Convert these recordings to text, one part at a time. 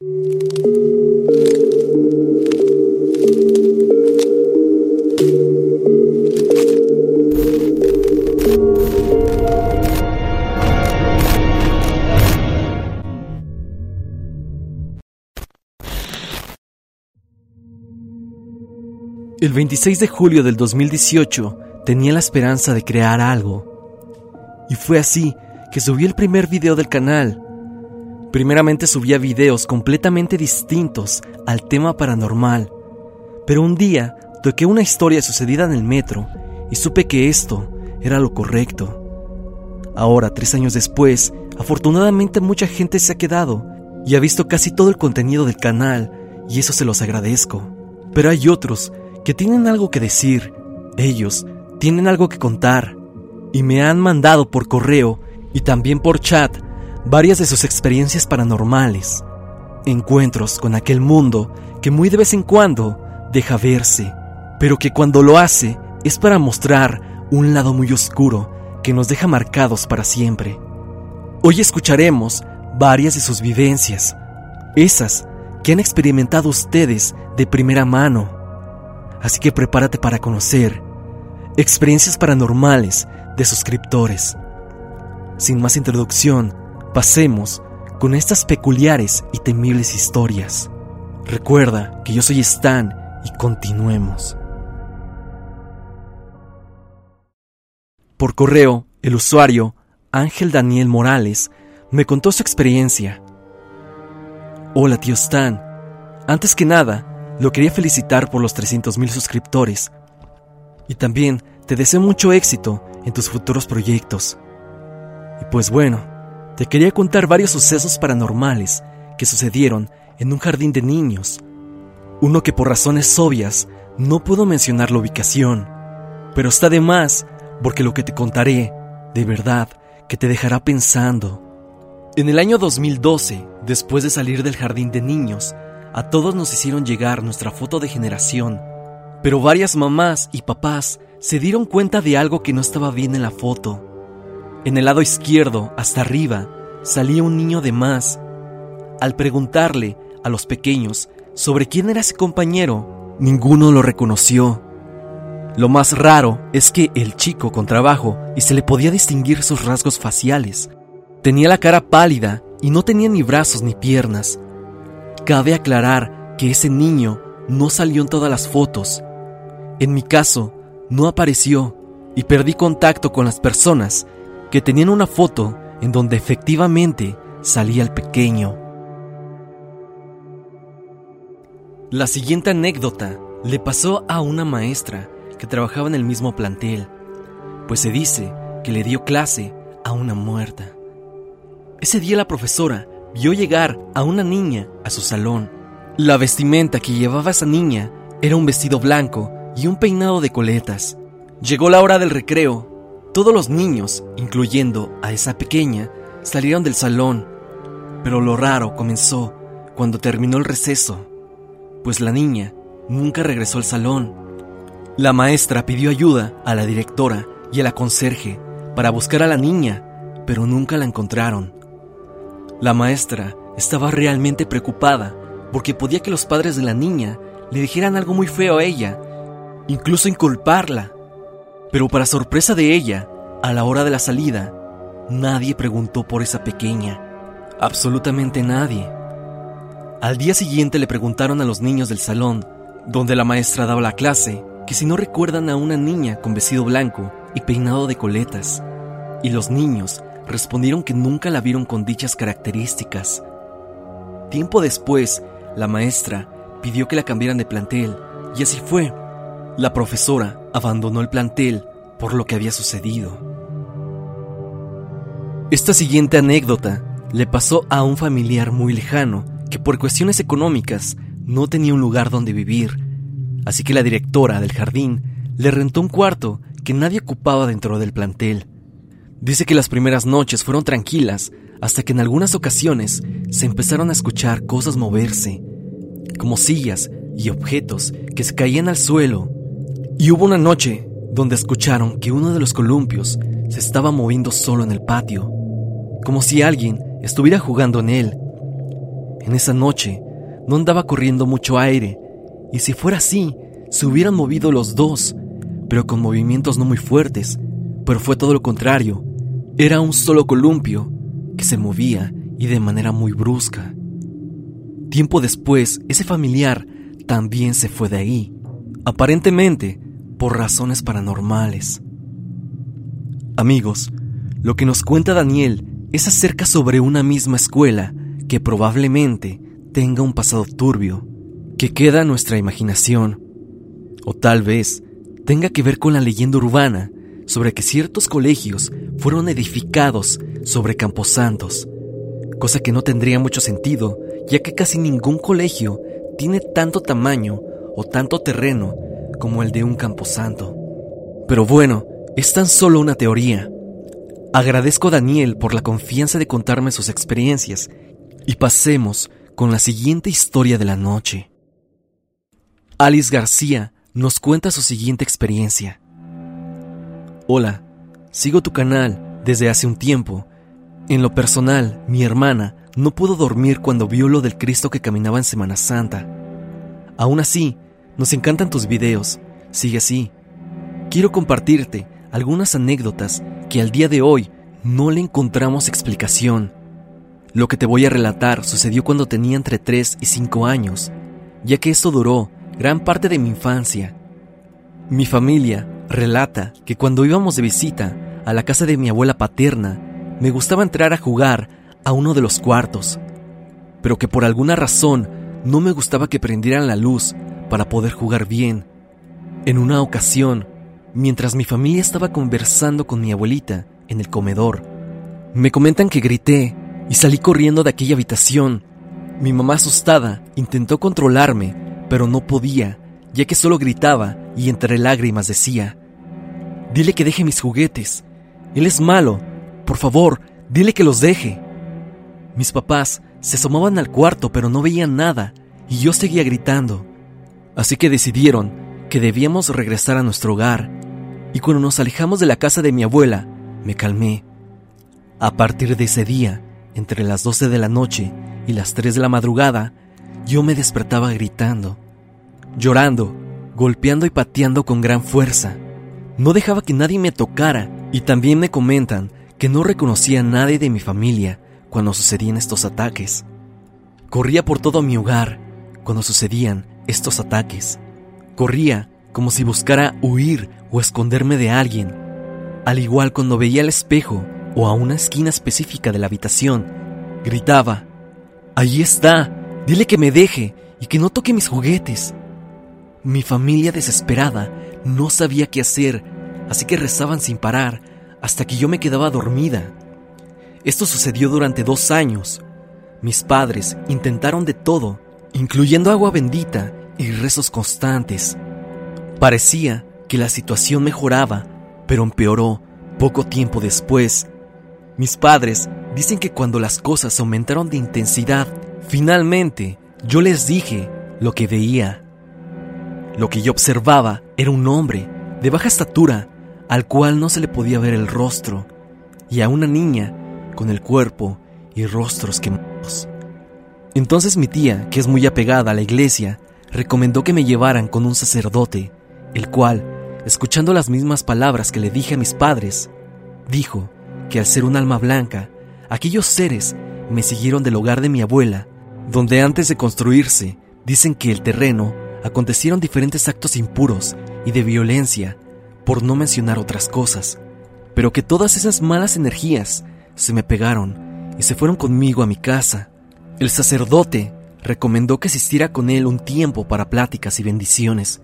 El 26 de julio del 2018 tenía la esperanza de crear algo. Y fue así que subí el primer video del canal. Primeramente subía videos completamente distintos al tema paranormal. Pero un día toqué una historia sucedida en el metro y supe que esto era lo correcto. Ahora, tres años después, afortunadamente mucha gente se ha quedado y ha visto casi todo el contenido del canal y eso se los agradezco. Pero hay otros que tienen algo que decir. Ellos tienen algo que contar. Y me han mandado por correo y también por chat varias de sus experiencias paranormales. Encuentros con aquel mundo que muy de vez en cuando deja verse, pero que cuando lo hace es para mostrar un lado muy oscuro que nos deja marcados para siempre. Hoy escucharemos varias de sus vivencias, esas que han experimentado ustedes de primera mano así que prepárate para conocer experiencias paranormales de suscriptores. Sin más introducción, pasemos con estas peculiares y temibles historias. Recuerda que yo soy Stan y continuemos. Por correo, el usuario Ángel Daniel Morales me contó su experiencia. Hola tío Stan, antes que nada, lo quería felicitar por los 300.000 suscriptores. Y también te deseo mucho éxito en tus futuros proyectos. Y pues bueno, te quería contar varios sucesos paranormales que sucedieron en un jardín de niños. Uno que por razones obvias no puedo mencionar la ubicación, pero está de más porque lo que te contaré, de verdad, que te dejará pensando. En el año 2012, después de salir del jardín de niños, a todos nos hicieron llegar nuestra foto de generación, pero varias mamás y papás se dieron cuenta de algo que no estaba bien en la foto. En el lado izquierdo, hasta arriba, salía un niño de más. Al preguntarle a los pequeños sobre quién era ese compañero, ninguno lo reconoció. Lo más raro es que el chico con trabajo y se le podía distinguir sus rasgos faciales. Tenía la cara pálida y no tenía ni brazos ni piernas. Cabe aclarar que ese niño no salió en todas las fotos. En mi caso, no apareció y perdí contacto con las personas que tenían una foto en donde efectivamente salía el pequeño. La siguiente anécdota le pasó a una maestra que trabajaba en el mismo plantel, pues se dice que le dio clase a una muerta. Ese día la profesora vio llegar a una niña a su salón. La vestimenta que llevaba esa niña era un vestido blanco y un peinado de coletas. Llegó la hora del recreo. Todos los niños, incluyendo a esa pequeña, salieron del salón. Pero lo raro comenzó cuando terminó el receso, pues la niña nunca regresó al salón. La maestra pidió ayuda a la directora y a la conserje para buscar a la niña, pero nunca la encontraron. La maestra estaba realmente preocupada porque podía que los padres de la niña le dijeran algo muy feo a ella, incluso inculparla. Pero para sorpresa de ella, a la hora de la salida, nadie preguntó por esa pequeña. Absolutamente nadie. Al día siguiente le preguntaron a los niños del salón, donde la maestra daba la clase, que si no recuerdan a una niña con vestido blanco y peinado de coletas. Y los niños respondieron que nunca la vieron con dichas características. Tiempo después, la maestra pidió que la cambiaran de plantel, y así fue. La profesora abandonó el plantel por lo que había sucedido. Esta siguiente anécdota le pasó a un familiar muy lejano que por cuestiones económicas no tenía un lugar donde vivir, así que la directora del jardín le rentó un cuarto que nadie ocupaba dentro del plantel. Dice que las primeras noches fueron tranquilas hasta que en algunas ocasiones se empezaron a escuchar cosas moverse, como sillas y objetos que se caían al suelo. Y hubo una noche donde escucharon que uno de los columpios se estaba moviendo solo en el patio, como si alguien estuviera jugando en él. en esa noche no andaba corriendo mucho aire, y si fuera así, se hubieran movido los dos, pero con movimientos no muy fuertes, pero fue todo lo contrario. Era un solo columpio que se movía y de manera muy brusca. Tiempo después, ese familiar también se fue de ahí, aparentemente por razones paranormales. Amigos, lo que nos cuenta Daniel es acerca sobre una misma escuela que probablemente tenga un pasado turbio, que queda en nuestra imaginación, o tal vez tenga que ver con la leyenda urbana sobre que ciertos colegios fueron edificados sobre camposantos, cosa que no tendría mucho sentido, ya que casi ningún colegio tiene tanto tamaño o tanto terreno como el de un camposanto. Pero bueno, es tan solo una teoría. Agradezco a Daniel por la confianza de contarme sus experiencias y pasemos con la siguiente historia de la noche. Alice García nos cuenta su siguiente experiencia. Hola, sigo tu canal desde hace un tiempo. En lo personal, mi hermana no pudo dormir cuando vio lo del Cristo que caminaba en Semana Santa. Aún así, nos encantan tus videos. Sigue así. Quiero compartirte algunas anécdotas que al día de hoy no le encontramos explicación. Lo que te voy a relatar sucedió cuando tenía entre 3 y 5 años, ya que esto duró gran parte de mi infancia. Mi familia relata que cuando íbamos de visita a la casa de mi abuela paterna, me gustaba entrar a jugar a uno de los cuartos, pero que por alguna razón no me gustaba que prendieran la luz para poder jugar bien. En una ocasión, mientras mi familia estaba conversando con mi abuelita en el comedor, me comentan que grité y salí corriendo de aquella habitación. Mi mamá asustada intentó controlarme, pero no podía, ya que solo gritaba y entre lágrimas decía, Dile que deje mis juguetes. Él es malo. Por favor, dile que los deje. Mis papás se asomaban al cuarto, pero no veían nada, y yo seguía gritando. Así que decidieron que debíamos regresar a nuestro hogar, y cuando nos alejamos de la casa de mi abuela, me calmé. A partir de ese día, entre las 12 de la noche y las 3 de la madrugada, yo me despertaba gritando, llorando, golpeando y pateando con gran fuerza. No dejaba que nadie me tocara y también me comentan que no reconocía a nadie de mi familia cuando sucedían estos ataques. Corría por todo mi hogar cuando sucedían estos ataques. Corría como si buscara huir o esconderme de alguien. Al igual cuando veía al espejo o a una esquina específica de la habitación, gritaba, Allí está, dile que me deje y que no toque mis juguetes. Mi familia desesperada no sabía qué hacer, así que rezaban sin parar hasta que yo me quedaba dormida. Esto sucedió durante dos años. Mis padres intentaron de todo, incluyendo agua bendita y rezos constantes. Parecía que la situación mejoraba, pero empeoró poco tiempo después. Mis padres dicen que cuando las cosas aumentaron de intensidad, finalmente yo les dije lo que veía. Lo que yo observaba era un hombre de baja estatura al cual no se le podía ver el rostro y a una niña con el cuerpo y rostros quemados. Entonces mi tía, que es muy apegada a la iglesia, recomendó que me llevaran con un sacerdote, el cual, escuchando las mismas palabras que le dije a mis padres, dijo que al ser un alma blanca, aquellos seres me siguieron del hogar de mi abuela, donde antes de construirse, dicen que el terreno acontecieron diferentes actos impuros y de violencia, por no mencionar otras cosas, pero que todas esas malas energías se me pegaron y se fueron conmigo a mi casa. El sacerdote recomendó que asistiera con él un tiempo para pláticas y bendiciones,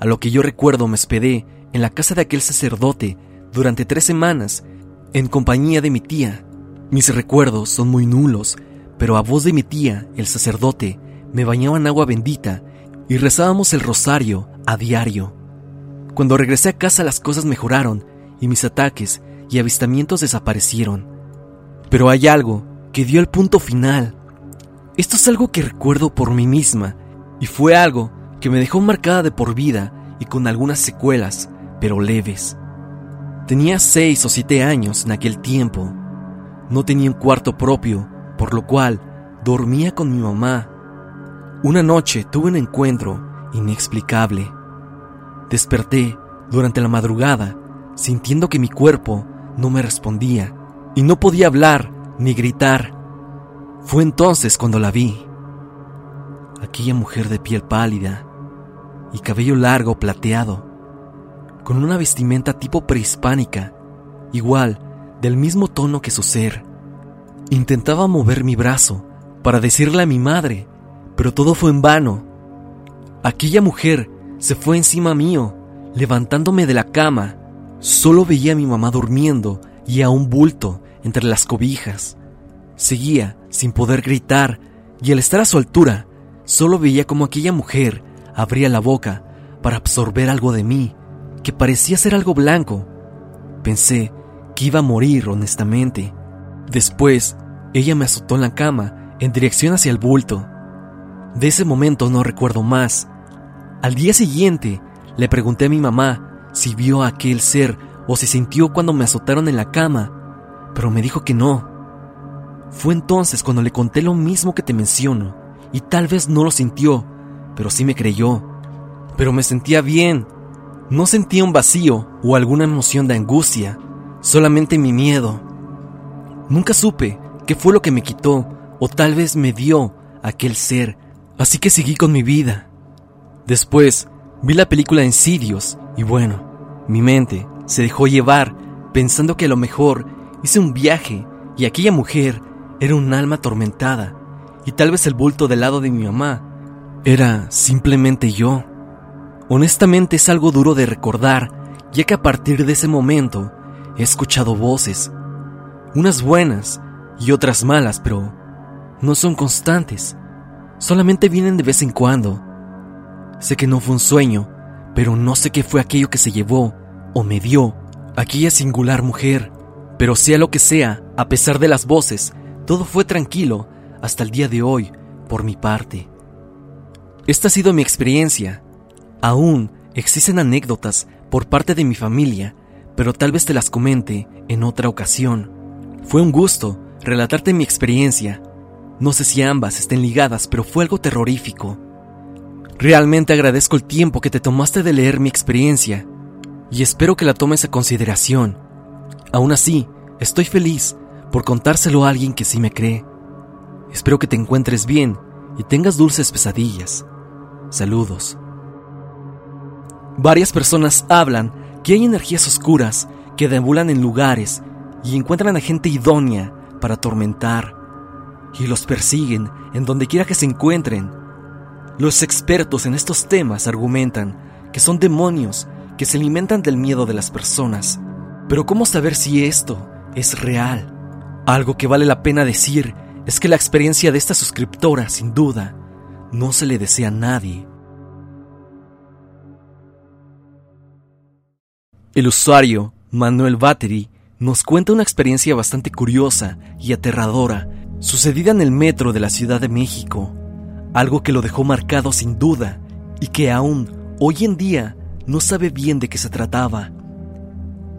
a lo que yo recuerdo me hospedé en la casa de aquel sacerdote durante tres semanas en compañía de mi tía. Mis recuerdos son muy nulos, pero a voz de mi tía, el sacerdote, me bañaba en agua bendita y rezábamos el rosario a diario. Cuando regresé a casa las cosas mejoraron y mis ataques y avistamientos desaparecieron. Pero hay algo que dio el punto final. Esto es algo que recuerdo por mí misma y fue algo que me dejó marcada de por vida y con algunas secuelas, pero leves. Tenía seis o siete años en aquel tiempo. No tenía un cuarto propio, por lo cual dormía con mi mamá. Una noche tuve un encuentro inexplicable. Desperté durante la madrugada sintiendo que mi cuerpo no me respondía y no podía hablar ni gritar. Fue entonces cuando la vi. Aquella mujer de piel pálida y cabello largo plateado, con una vestimenta tipo prehispánica, igual, del mismo tono que su ser. Intentaba mover mi brazo para decirle a mi madre, pero todo fue en vano. Aquella mujer se fue encima mío, levantándome de la cama. Solo veía a mi mamá durmiendo y a un bulto entre las cobijas. Seguía sin poder gritar y al estar a su altura, solo veía como aquella mujer abría la boca para absorber algo de mí, que parecía ser algo blanco. Pensé que iba a morir honestamente. Después, ella me azotó en la cama en dirección hacia el bulto. De ese momento no recuerdo más. Al día siguiente, le pregunté a mi mamá si vio a aquel ser o si sintió cuando me azotaron en la cama, pero me dijo que no. Fue entonces cuando le conté lo mismo que te menciono, y tal vez no lo sintió, pero sí me creyó. Pero me sentía bien. No sentía un vacío o alguna emoción de angustia, solamente mi miedo. Nunca supe qué fue lo que me quitó o tal vez me dio aquel ser, así que seguí con mi vida. Después vi la película Insidious y bueno, mi mente se dejó llevar pensando que a lo mejor hice un viaje y aquella mujer era un alma atormentada y tal vez el bulto del lado de mi mamá era simplemente yo. Honestamente es algo duro de recordar, ya que a partir de ese momento he escuchado voces, unas buenas y otras malas, pero no son constantes, solamente vienen de vez en cuando. Sé que no fue un sueño, pero no sé qué fue aquello que se llevó o me dio aquella singular mujer. Pero sea lo que sea, a pesar de las voces, todo fue tranquilo hasta el día de hoy, por mi parte. Esta ha sido mi experiencia. Aún existen anécdotas por parte de mi familia, pero tal vez te las comente en otra ocasión. Fue un gusto relatarte mi experiencia. No sé si ambas estén ligadas, pero fue algo terrorífico. Realmente agradezco el tiempo que te tomaste de leer mi experiencia y espero que la tomes a consideración. Aún así, estoy feliz por contárselo a alguien que sí me cree. Espero que te encuentres bien y tengas dulces pesadillas. Saludos. Varias personas hablan que hay energías oscuras que deambulan en lugares y encuentran a gente idónea para atormentar y los persiguen en donde quiera que se encuentren. Los expertos en estos temas argumentan que son demonios que se alimentan del miedo de las personas. Pero ¿cómo saber si esto es real? Algo que vale la pena decir es que la experiencia de esta suscriptora, sin duda, no se le desea a nadie. El usuario, Manuel Battery, nos cuenta una experiencia bastante curiosa y aterradora sucedida en el metro de la Ciudad de México, algo que lo dejó marcado sin duda y que aún hoy en día no sabe bien de qué se trataba.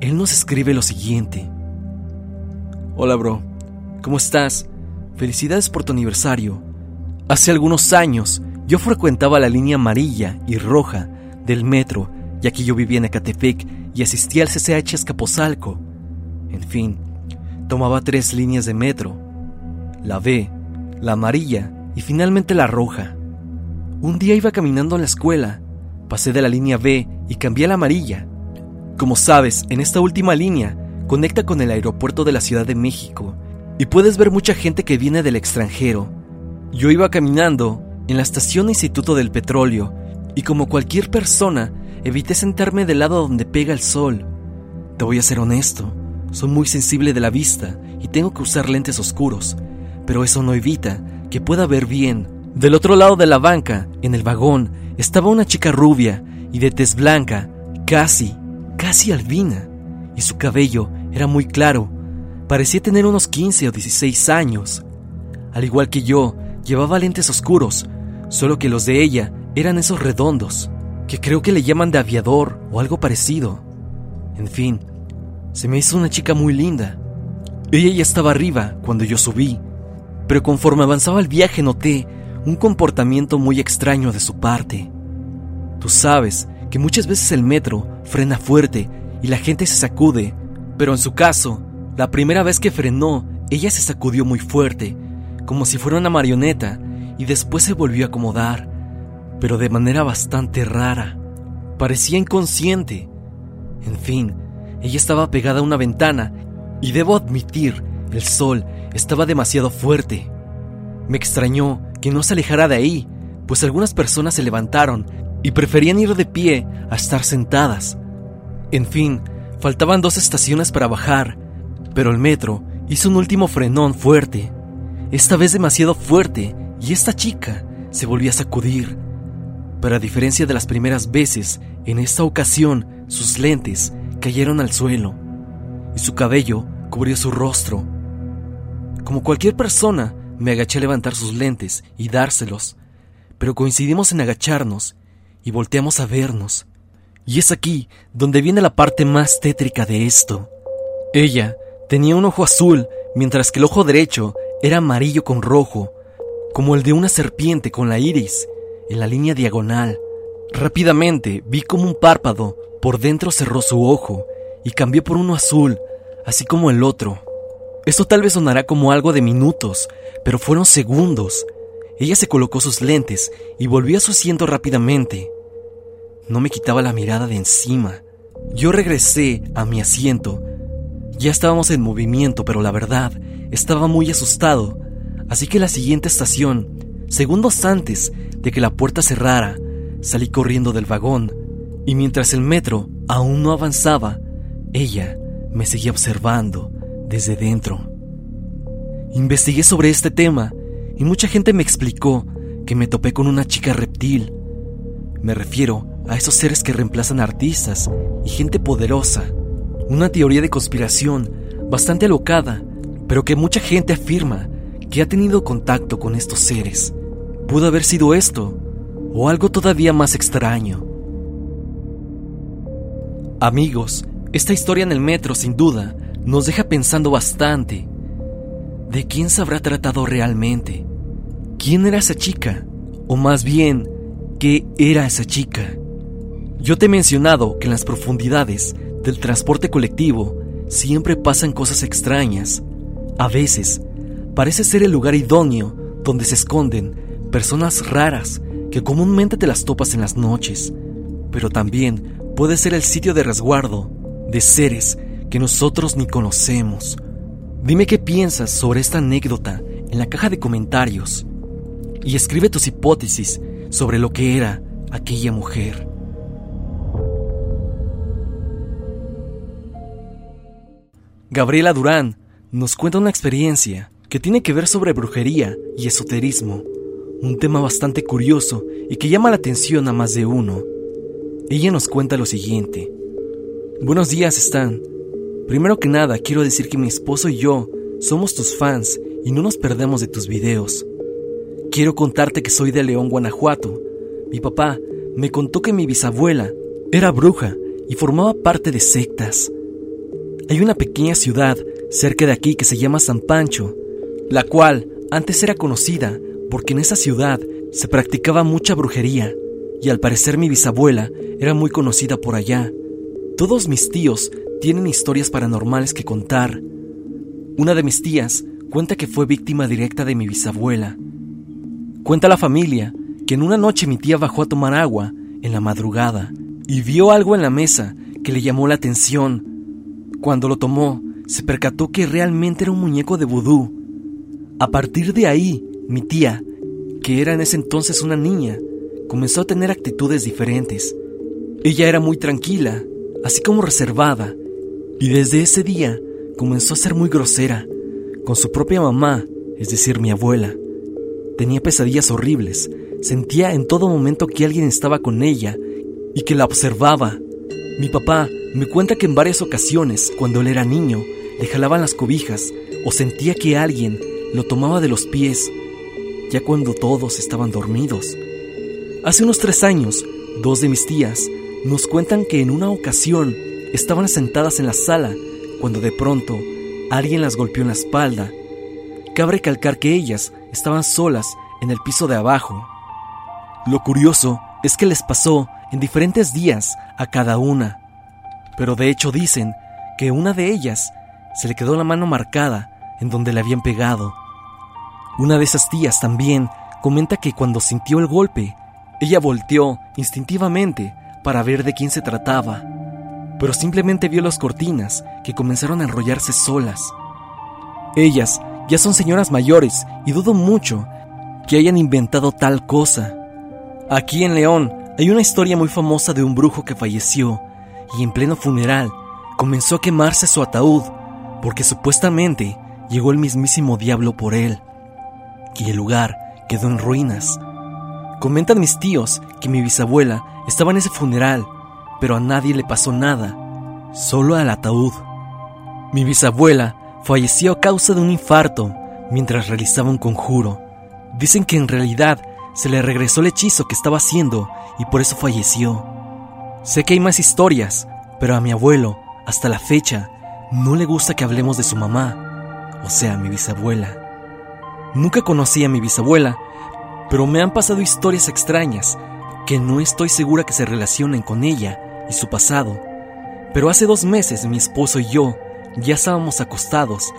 Él nos escribe lo siguiente. Hola bro, ¿cómo estás? Felicidades por tu aniversario. Hace algunos años yo frecuentaba la línea amarilla y roja del metro, ya que yo vivía en Ecatepec y asistía al CCH Escapozalco. En fin, tomaba tres líneas de metro, la B, la amarilla y finalmente la roja. Un día iba caminando en la escuela, pasé de la línea B y cambié a la amarilla. Como sabes, en esta última línea conecta con el aeropuerto de la Ciudad de México y puedes ver mucha gente que viene del extranjero. Yo iba caminando en la estación Instituto del Petróleo y como cualquier persona evité sentarme del lado donde pega el sol. Te voy a ser honesto, soy muy sensible de la vista y tengo que usar lentes oscuros, pero eso no evita que pueda ver bien. Del otro lado de la banca, en el vagón, estaba una chica rubia y de tez blanca, casi, casi albina, y su cabello era muy claro. Parecía tener unos 15 o 16 años. Al igual que yo, llevaba lentes oscuros, solo que los de ella eran esos redondos, que creo que le llaman de aviador o algo parecido. En fin, se me hizo una chica muy linda. Ella ya estaba arriba cuando yo subí. pero conforme avanzaba el viaje noté un comportamiento muy extraño de su parte. Tú sabes que muchas veces el metro frena fuerte y la gente se sacude, pero en su caso, la primera vez que frenó, ella se sacudió muy fuerte, como si fuera una marioneta, y después se volvió a acomodar, pero de manera bastante rara. Parecía inconsciente. En fin, ella estaba pegada a una ventana, y debo admitir, el sol estaba demasiado fuerte. Me extrañó que no se alejara de ahí, pues algunas personas se levantaron y preferían ir de pie a estar sentadas. En fin, faltaban dos estaciones para bajar, pero el metro hizo un último frenón fuerte, esta vez demasiado fuerte, y esta chica se volvió a sacudir. Pero a diferencia de las primeras veces, en esta ocasión sus lentes cayeron al suelo y su cabello cubrió su rostro. Como cualquier persona, me agaché a levantar sus lentes y dárselos, pero coincidimos en agacharnos y volteamos a vernos. Y es aquí donde viene la parte más tétrica de esto. Ella tenía un ojo azul, mientras que el ojo derecho era amarillo con rojo, como el de una serpiente con la iris en la línea diagonal. Rápidamente vi como un párpado por dentro cerró su ojo y cambió por uno azul, así como el otro. Esto tal vez sonará como algo de minutos, pero fueron segundos. Ella se colocó sus lentes y volvió a su asiento rápidamente. No me quitaba la mirada de encima. Yo regresé a mi asiento. Ya estábamos en movimiento, pero la verdad, estaba muy asustado. Así que la siguiente estación, segundos antes de que la puerta cerrara, salí corriendo del vagón. Y mientras el metro aún no avanzaba, ella me seguía observando desde dentro. Investigué sobre este tema y mucha gente me explicó que me topé con una chica reptil. Me refiero a esos seres que reemplazan artistas y gente poderosa. Una teoría de conspiración bastante alocada, pero que mucha gente afirma que ha tenido contacto con estos seres. Pudo haber sido esto o algo todavía más extraño. Amigos, esta historia en el metro sin duda nos deja pensando bastante. ¿De quién se habrá tratado realmente? ¿Quién era esa chica? O más bien, ¿qué era esa chica? Yo te he mencionado que en las profundidades del transporte colectivo siempre pasan cosas extrañas. A veces, parece ser el lugar idóneo donde se esconden personas raras que comúnmente te las topas en las noches, pero también puede ser el sitio de resguardo de seres que nosotros ni conocemos. Dime qué piensas sobre esta anécdota en la caja de comentarios y escribe tus hipótesis sobre lo que era aquella mujer. Gabriela Durán nos cuenta una experiencia que tiene que ver sobre brujería y esoterismo, un tema bastante curioso y que llama la atención a más de uno. Ella nos cuenta lo siguiente. Buenos días, Stan. Primero que nada, quiero decir que mi esposo y yo somos tus fans y no nos perdemos de tus videos. Quiero contarte que soy de León, Guanajuato. Mi papá me contó que mi bisabuela era bruja y formaba parte de sectas. Hay una pequeña ciudad cerca de aquí que se llama San Pancho, la cual antes era conocida porque en esa ciudad se practicaba mucha brujería y al parecer mi bisabuela era muy conocida por allá. Todos mis tíos tienen historias paranormales que contar. Una de mis tías cuenta que fue víctima directa de mi bisabuela. Cuenta la familia que en una noche mi tía bajó a tomar agua en la madrugada y vio algo en la mesa que le llamó la atención. Cuando lo tomó, se percató que realmente era un muñeco de vudú. A partir de ahí, mi tía, que era en ese entonces una niña, comenzó a tener actitudes diferentes. Ella era muy tranquila, así como reservada, y desde ese día comenzó a ser muy grosera con su propia mamá, es decir, mi abuela. Tenía pesadillas horribles, sentía en todo momento que alguien estaba con ella y que la observaba. Mi papá me cuenta que en varias ocasiones, cuando él era niño, le jalaban las cobijas o sentía que alguien lo tomaba de los pies, ya cuando todos estaban dormidos. Hace unos tres años, dos de mis tías nos cuentan que en una ocasión Estaban sentadas en la sala cuando de pronto alguien las golpeó en la espalda. cabe recalcar que ellas estaban solas en el piso de abajo. Lo curioso es que les pasó en diferentes días a cada una, pero de hecho dicen que una de ellas se le quedó la mano marcada en donde le habían pegado. Una de esas tías también comenta que cuando sintió el golpe, ella volteó instintivamente para ver de quién se trataba, pero simplemente vio las cortinas que comenzaron a enrollarse solas. Ellas ya son señoras mayores y dudo mucho que hayan inventado tal cosa. Aquí en León hay una historia muy famosa de un brujo que falleció y en pleno funeral comenzó a quemarse su ataúd porque supuestamente llegó el mismísimo diablo por él y el lugar quedó en ruinas. Comentan mis tíos que mi bisabuela estaba en ese funeral, pero a nadie le pasó nada, solo al ataúd. Mi bisabuela falleció a causa de un infarto mientras realizaba un conjuro. Dicen que en realidad se le regresó el hechizo que estaba haciendo y por eso falleció. Sé que hay más historias, pero a mi abuelo, hasta la fecha, no le gusta que hablemos de su mamá, o sea, mi bisabuela. Nunca conocí a mi bisabuela, pero me han pasado historias extrañas que no estoy segura que se relacionen con ella y su pasado. Pero hace dos meses mi esposo y yo ya estábamos acostados,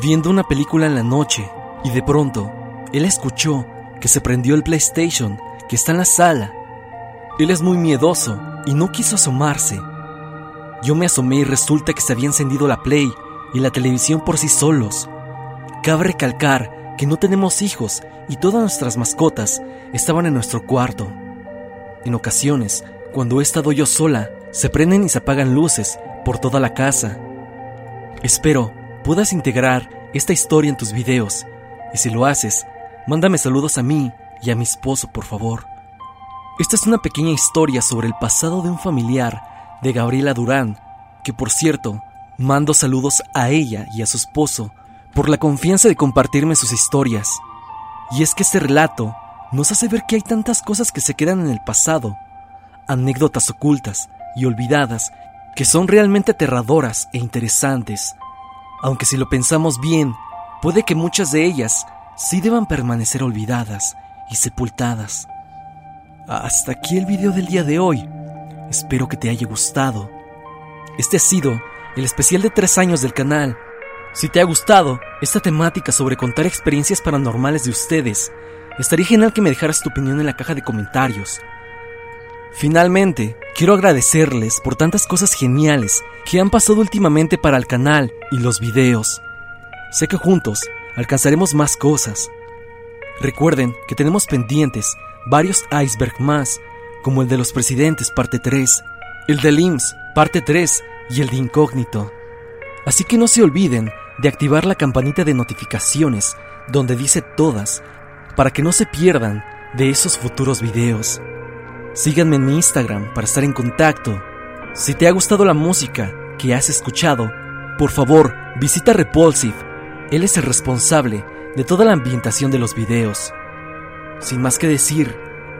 viendo una película en la noche, y de pronto, él escuchó que se prendió el PlayStation que está en la sala. Él es muy miedoso y no quiso asomarse. Yo me asomé y resulta que se había encendido la Play y la televisión por sí solos. Cabe recalcar que no tenemos hijos y todas nuestras mascotas estaban en nuestro cuarto. En ocasiones, cuando he estado yo sola, se prenden y se apagan luces por toda la casa. Espero puedas integrar esta historia en tus videos y si lo haces, mándame saludos a mí y a mi esposo, por favor. Esta es una pequeña historia sobre el pasado de un familiar de Gabriela Durán, que por cierto, mando saludos a ella y a su esposo por la confianza de compartirme sus historias. Y es que este relato nos hace ver que hay tantas cosas que se quedan en el pasado, anécdotas ocultas y olvidadas que son realmente aterradoras e interesantes, aunque si lo pensamos bien, puede que muchas de ellas sí deban permanecer olvidadas y sepultadas. Hasta aquí el video del día de hoy. Espero que te haya gustado. Este ha sido el especial de tres años del canal. Si te ha gustado esta temática sobre contar experiencias paranormales de ustedes, estaría genial que me dejaras tu opinión en la caja de comentarios. Finalmente, quiero agradecerles por tantas cosas geniales que han pasado últimamente para el canal y los videos. Sé que juntos alcanzaremos más cosas. Recuerden que tenemos pendientes varios iceberg más, como el de los presidentes parte 3, el de IMSS parte 3 y el de incógnito. Así que no se olviden de activar la campanita de notificaciones donde dice todas para que no se pierdan de esos futuros videos. Síganme en mi Instagram para estar en contacto. Si te ha gustado la música que has escuchado, por favor visita Repulsive. Él es el responsable de toda la ambientación de los videos. Sin más que decir,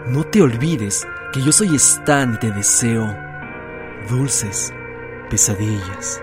no te olvides que yo soy Stan y te deseo dulces pesadillas.